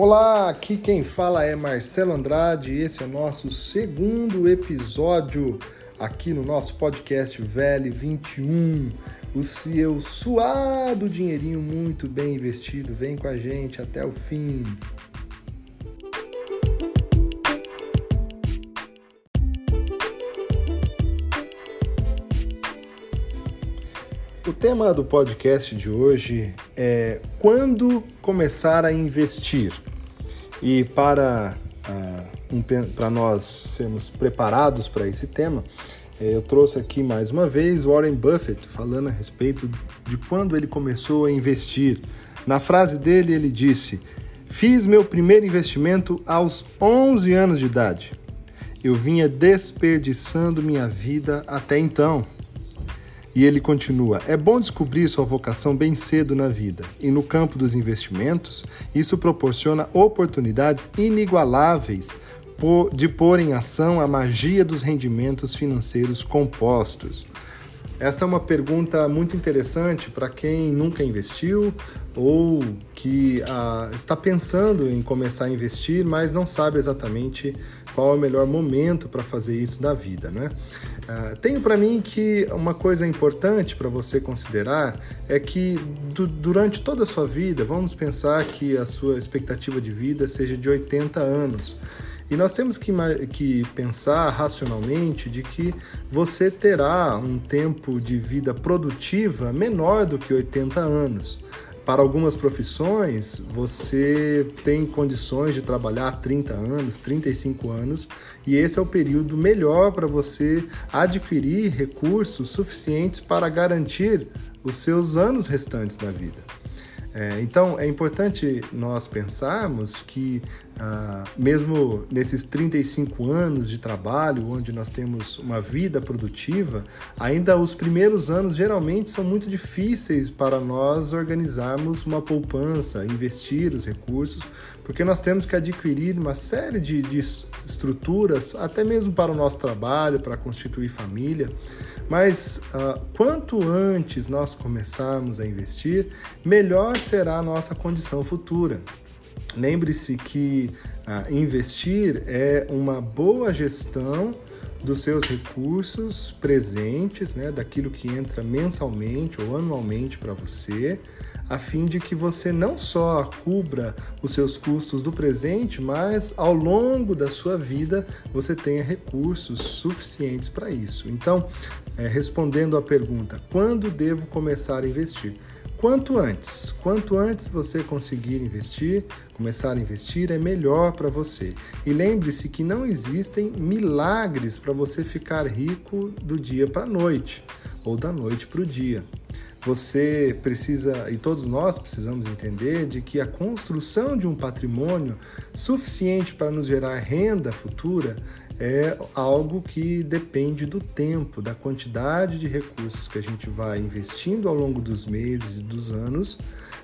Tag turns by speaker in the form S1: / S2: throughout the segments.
S1: Olá, aqui quem fala é Marcelo Andrade e esse é o nosso segundo episódio aqui no nosso podcast Velho 21. O seu suado dinheirinho muito bem investido. Vem com a gente até o fim. O tema do podcast de hoje é quando começar a investir. E para, uh, um, para nós sermos preparados para esse tema, eh, eu trouxe aqui mais uma vez Warren Buffett falando a respeito de quando ele começou a investir. Na frase dele, ele disse: Fiz meu primeiro investimento aos 11 anos de idade. Eu vinha desperdiçando minha vida até então. E ele continua: é bom descobrir sua vocação bem cedo na vida. E no campo dos investimentos, isso proporciona oportunidades inigualáveis de pôr em ação a magia dos rendimentos financeiros compostos. Esta é uma pergunta muito interessante para quem nunca investiu ou que ah, está pensando em começar a investir, mas não sabe exatamente qual é o melhor momento para fazer isso na vida. Né? Ah, tenho para mim que uma coisa importante para você considerar é que du durante toda a sua vida, vamos pensar que a sua expectativa de vida seja de 80 anos. E nós temos que, que pensar racionalmente de que você terá um tempo de vida produtiva menor do que 80 anos. Para algumas profissões, você tem condições de trabalhar 30 anos, 35 anos, e esse é o período melhor para você adquirir recursos suficientes para garantir os seus anos restantes da vida. É, então, é importante nós pensarmos que, ah, mesmo nesses 35 anos de trabalho, onde nós temos uma vida produtiva, ainda os primeiros anos geralmente são muito difíceis para nós organizarmos uma poupança, investir os recursos, porque nós temos que adquirir uma série de, de estruturas, até mesmo para o nosso trabalho, para constituir família. Mas uh, quanto antes nós começarmos a investir, melhor será a nossa condição futura. Lembre-se que uh, investir é uma boa gestão dos seus recursos presentes, né, daquilo que entra mensalmente ou anualmente para você, a fim de que você não só cubra os seus custos do presente, mas ao longo da sua vida você tenha recursos suficientes para isso. Então, é, respondendo à pergunta, quando devo começar a investir? Quanto antes, quanto antes você conseguir investir, começar a investir, é melhor para você. E lembre-se que não existem milagres para você ficar rico do dia para a noite ou da noite para o dia. Você precisa, e todos nós precisamos entender, de que a construção de um patrimônio suficiente para nos gerar renda futura é algo que depende do tempo, da quantidade de recursos que a gente vai investindo ao longo dos meses e dos anos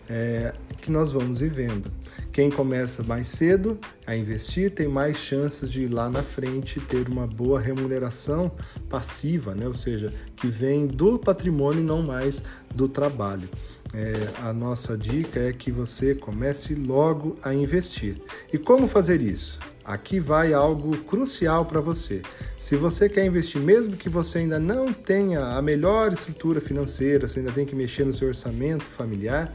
S1: é, que nós vamos vivendo. Quem começa mais cedo a investir tem mais chances de ir lá na frente ter uma boa remuneração passiva, né? ou seja, que vem do patrimônio e não mais do trabalho. É, a nossa dica é que você comece logo a investir. E como fazer isso? Aqui vai algo crucial para você. Se você quer investir, mesmo que você ainda não tenha a melhor estrutura financeira, você ainda tem que mexer no seu orçamento familiar,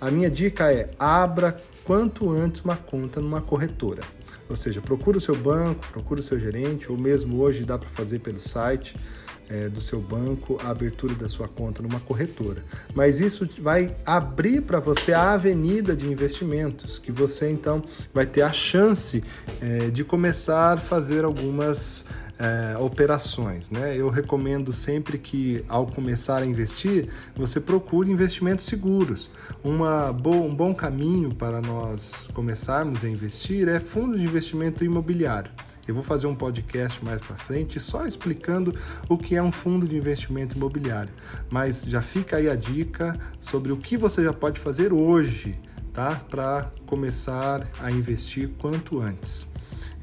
S1: a minha dica é abra quanto antes uma conta numa corretora. Ou seja, procura o seu banco, procura o seu gerente, ou mesmo hoje dá para fazer pelo site é, do seu banco a abertura da sua conta numa corretora. Mas isso vai abrir para você a avenida de investimentos, que você então vai ter a chance é, de começar a fazer algumas é, operações. Né? Eu recomendo sempre que, ao começar a investir, você procure investimentos seguros. Uma bo um bom caminho para nós começarmos a investir é fundo de investimento imobiliário. Eu vou fazer um podcast mais para frente só explicando o que é um fundo de investimento imobiliário. Mas já fica aí a dica sobre o que você já pode fazer hoje, tá? Para começar a investir quanto antes.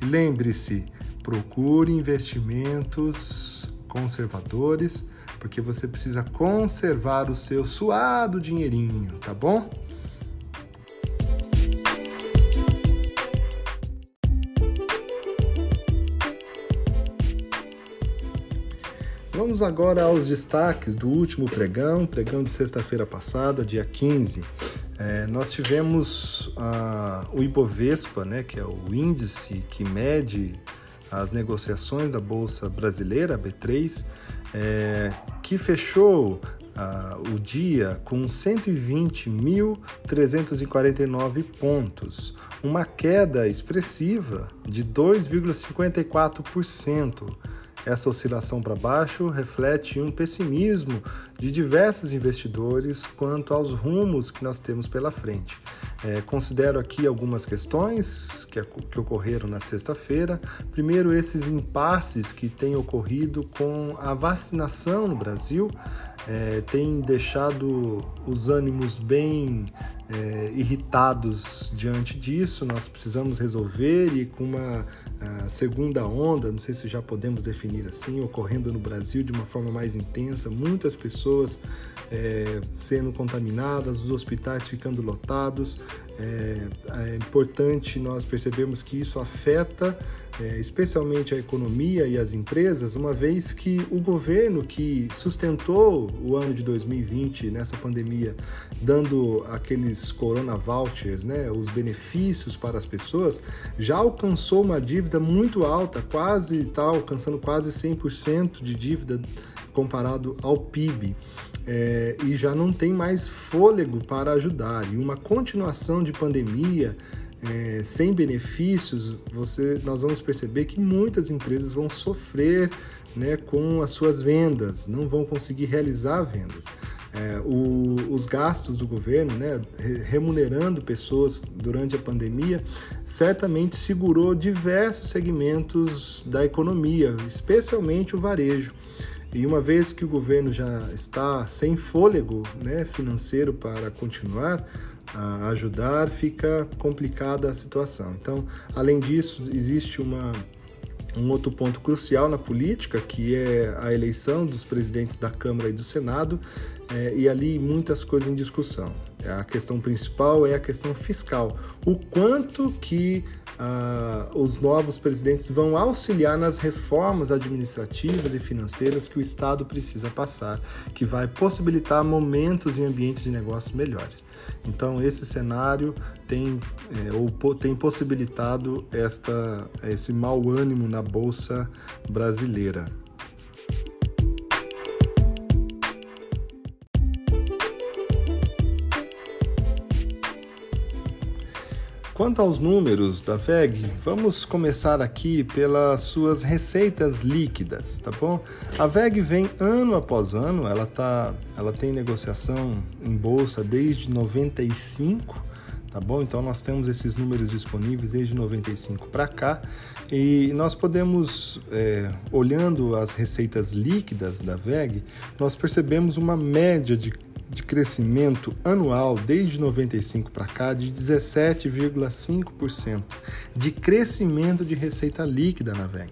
S1: Lembre-se, Procure investimentos conservadores, porque você precisa conservar o seu suado dinheirinho, tá bom? Vamos agora aos destaques do último pregão, pregão de sexta-feira passada, dia 15. É, nós tivemos ah, o Ibovespa, né, que é o índice que mede as negociações da Bolsa Brasileira, B3, é, que fechou uh, o dia com 120.349 pontos, uma queda expressiva de 2,54%. Essa oscilação para baixo reflete um pessimismo de diversos investidores quanto aos rumos que nós temos pela frente. É, considero aqui algumas questões que, que ocorreram na sexta-feira. Primeiro, esses impasses que têm ocorrido com a vacinação no Brasil é, tem deixado os ânimos bem é, irritados diante disso. Nós precisamos resolver e com uma segunda onda, não sei se já podemos definir assim, ocorrendo no Brasil de uma forma mais intensa, muitas pessoas é, sendo contaminadas, os hospitais ficando lotados. É, é importante nós percebermos que isso afeta é, especialmente a economia e as empresas, uma vez que o governo que sustentou o ano de 2020 nessa pandemia, dando aqueles corona vouchers, né, os benefícios para as pessoas, já alcançou uma dívida muito alta, quase está alcançando quase 100% de dívida comparado ao PIB. É, e já não tem mais fôlego para ajudar. E uma continuação de pandemia é, sem benefícios, você, nós vamos perceber que muitas empresas vão sofrer né, com as suas vendas, não vão conseguir realizar vendas. É, o, os gastos do governo, né, remunerando pessoas durante a pandemia, certamente segurou diversos segmentos da economia, especialmente o varejo. E uma vez que o governo já está sem fôlego né, financeiro para continuar, a ajudar, fica complicada a situação. Então, além disso, existe uma, um outro ponto crucial na política, que é a eleição dos presidentes da Câmara e do Senado, é, e ali muitas coisas em discussão. A questão principal é a questão fiscal. O quanto que ah, os novos presidentes vão auxiliar nas reformas administrativas e financeiras que o Estado precisa passar, que vai possibilitar momentos e ambientes de negócios melhores. Então, esse cenário tem, é, ou, tem possibilitado esta, esse mau ânimo na Bolsa brasileira. Quanto aos números da VEG, vamos começar aqui pelas suas receitas líquidas, tá bom? A VEG vem ano após ano, ela, tá, ela tem negociação em bolsa desde 95, tá bom? Então nós temos esses números disponíveis desde 95 para cá e nós podemos, é, olhando as receitas líquidas da VEG, nós percebemos uma média de de crescimento anual desde 95 para cá de 17,5% de crescimento de receita líquida na VEG.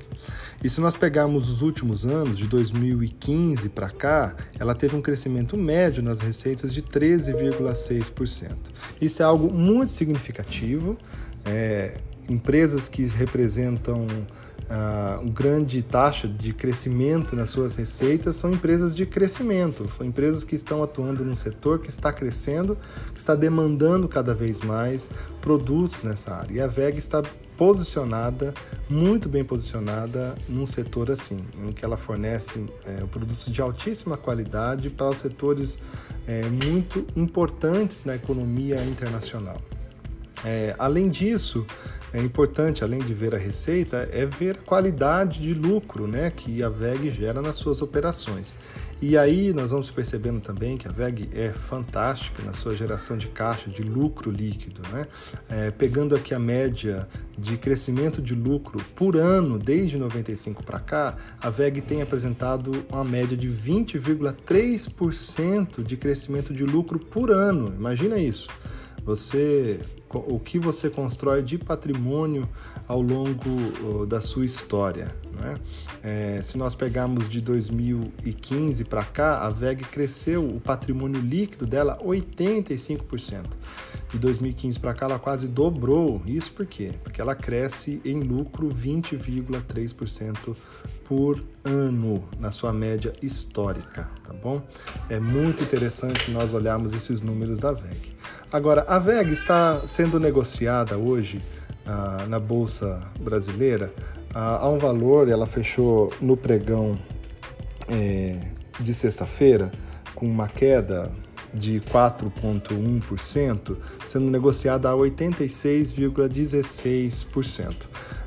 S1: E se nós pegarmos os últimos anos, de 2015 para cá, ela teve um crescimento médio nas receitas de 13,6%. Isso é algo muito significativo. É, empresas que representam uh, uma grande taxa de crescimento nas suas receitas são empresas de crescimento, são empresas que estão atuando num setor que está crescendo, que está demandando cada vez mais produtos nessa área. E a VEG está posicionada, muito bem posicionada num setor assim, em que ela fornece é, produtos de altíssima qualidade para os setores é, muito importantes na economia internacional. É, além disso, é importante, além de ver a receita, é ver a qualidade de lucro né, que a VEG gera nas suas operações. E aí nós vamos percebendo também que a VEG é fantástica na sua geração de caixa, de lucro líquido. Né? É, pegando aqui a média de crescimento de lucro por ano desde 95 para cá, a VEG tem apresentado uma média de 20,3% de crescimento de lucro por ano. Imagina isso. Você o que você constrói de patrimônio ao longo da sua história. Né? É, se nós pegarmos de 2015 para cá, a VEG cresceu o patrimônio líquido dela 85%. De 2015 para cá, ela quase dobrou. Isso por quê? Porque ela cresce em lucro 20,3% por ano na sua média histórica, tá bom? É muito interessante nós olharmos esses números da VEG. Agora, a VEG está sendo negociada hoje ah, na Bolsa Brasileira ah, a um valor, ela fechou no pregão é, de sexta-feira com uma queda de 4,1%, sendo negociada a 86,16%.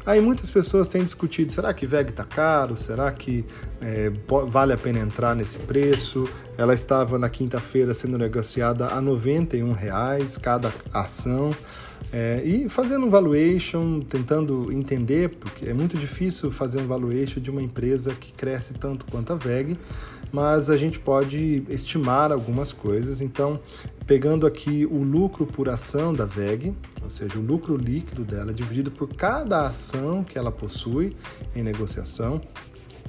S1: Aí muitas pessoas têm discutido: será que VEG está caro? Será que é, vale a pena entrar nesse preço? Ela estava na quinta-feira sendo negociada a 91 reais cada ação. É, e fazendo um valuation, tentando entender, porque é muito difícil fazer um valuation de uma empresa que cresce tanto quanto a VEG, mas a gente pode estimar algumas coisas. Então, pegando aqui o lucro por ação da VEG, ou seja, o lucro líquido dela dividido por cada ação que ela possui em negociação,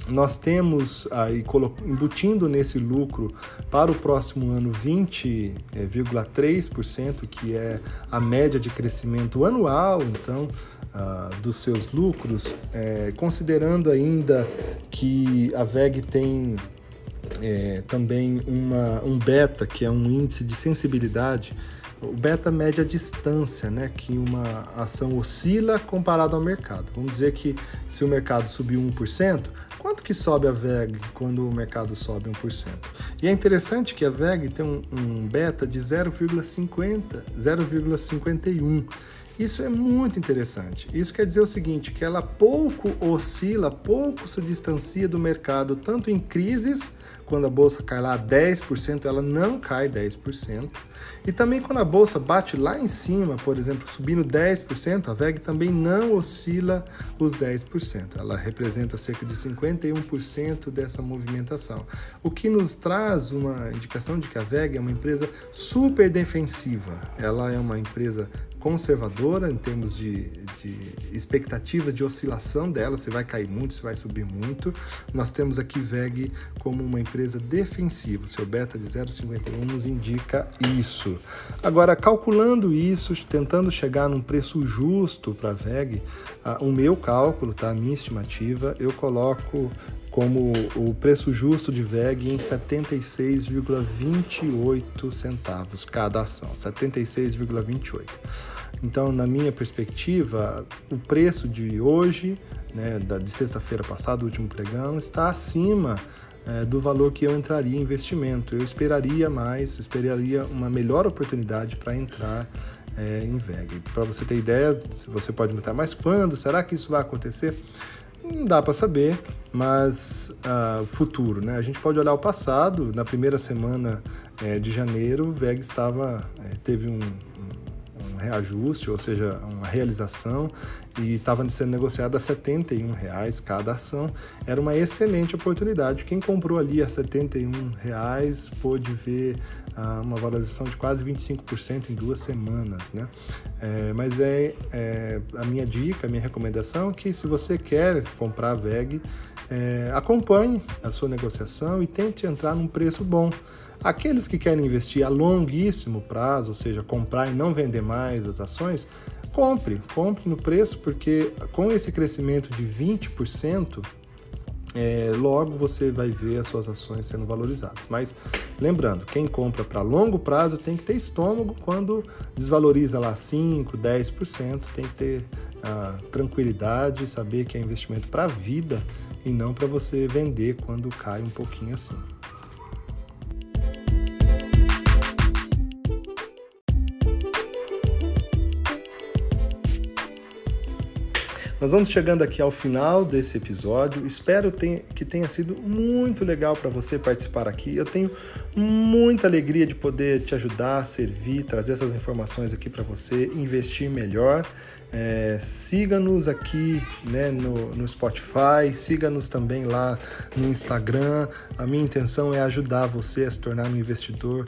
S1: nós temos aí embutindo nesse lucro para o próximo ano 20,3%, que é a média de crescimento anual, então, uh, dos seus lucros, é, considerando ainda que a VEG tem é, também uma, um beta, que é um índice de sensibilidade o beta mede a distância né, que uma ação oscila comparado ao mercado. Vamos dizer que se o mercado subiu 1%, quanto que sobe a VEG quando o mercado sobe 1%? E é interessante que a VEG tem um, um beta de 0,50, 0,51. Isso é muito interessante. Isso quer dizer o seguinte, que ela pouco oscila, pouco se distancia do mercado, tanto em crises quando a bolsa cai lá 10%, ela não cai 10%. E também quando a bolsa bate lá em cima, por exemplo, subindo 10%, a VEG também não oscila os 10%. Ela representa cerca de 51% dessa movimentação. O que nos traz uma indicação de que a VEG é uma empresa super defensiva. Ela é uma empresa conservadora em termos de, de expectativa de oscilação dela, se vai cair muito, se vai subir muito. Nós temos aqui VEG como uma empresa defensiva. Seu beta de 0,51 nos indica isso. Agora, calculando isso, tentando chegar num preço justo para a VEG, o meu cálculo, tá? a minha estimativa, eu coloco como o preço justo de VEG em 76,28 centavos cada ação, 76,28. Então, na minha perspectiva, o preço de hoje, né, de sexta-feira passada, o último pregão, está acima é, do valor que eu entraria em investimento. Eu esperaria mais, eu esperaria uma melhor oportunidade para entrar é, em VEG. Para você ter ideia, você pode perguntar, mas quando? Será que isso vai acontecer? Não dá para saber, mas uh, futuro, né? A gente pode olhar o passado. Na primeira semana é, de janeiro, o VEG estava, é, teve um, reajuste, ou seja, uma realização, e estava sendo negociado a 71 reais cada ação. Era uma excelente oportunidade. Quem comprou ali a 71 reais pôde ver ah, uma valorização de quase 25% em duas semanas. Né? É, mas é, é, a minha dica, a minha recomendação é que se você quer comprar a VEG, é, acompanhe a sua negociação e tente entrar num preço bom. Aqueles que querem investir a longuíssimo prazo, ou seja, comprar e não vender mais as ações, compre, compre no preço, porque com esse crescimento de 20%, é, logo você vai ver as suas ações sendo valorizadas. Mas lembrando, quem compra para longo prazo tem que ter estômago quando desvaloriza lá 5%, 10%, tem que ter ah, tranquilidade, saber que é investimento para a vida e não para você vender quando cai um pouquinho assim. Nós vamos chegando aqui ao final desse episódio. Espero que tenha sido muito legal para você participar aqui. Eu tenho Muita alegria de poder te ajudar, servir, trazer essas informações aqui para você, investir melhor. É, siga-nos aqui né, no, no Spotify, siga-nos também lá no Instagram. A minha intenção é ajudar você a se tornar um investidor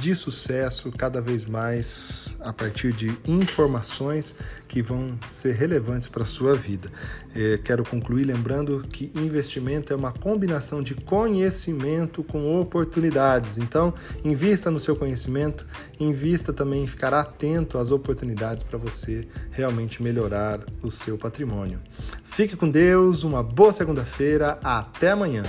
S1: de sucesso cada vez mais a partir de informações que vão ser relevantes para a sua vida. É, quero concluir lembrando que investimento é uma combinação de conhecimento com oportunidades. Então, invista no seu conhecimento, invista também em ficar atento às oportunidades para você realmente melhorar o seu patrimônio. Fique com Deus, uma boa segunda-feira, até amanhã.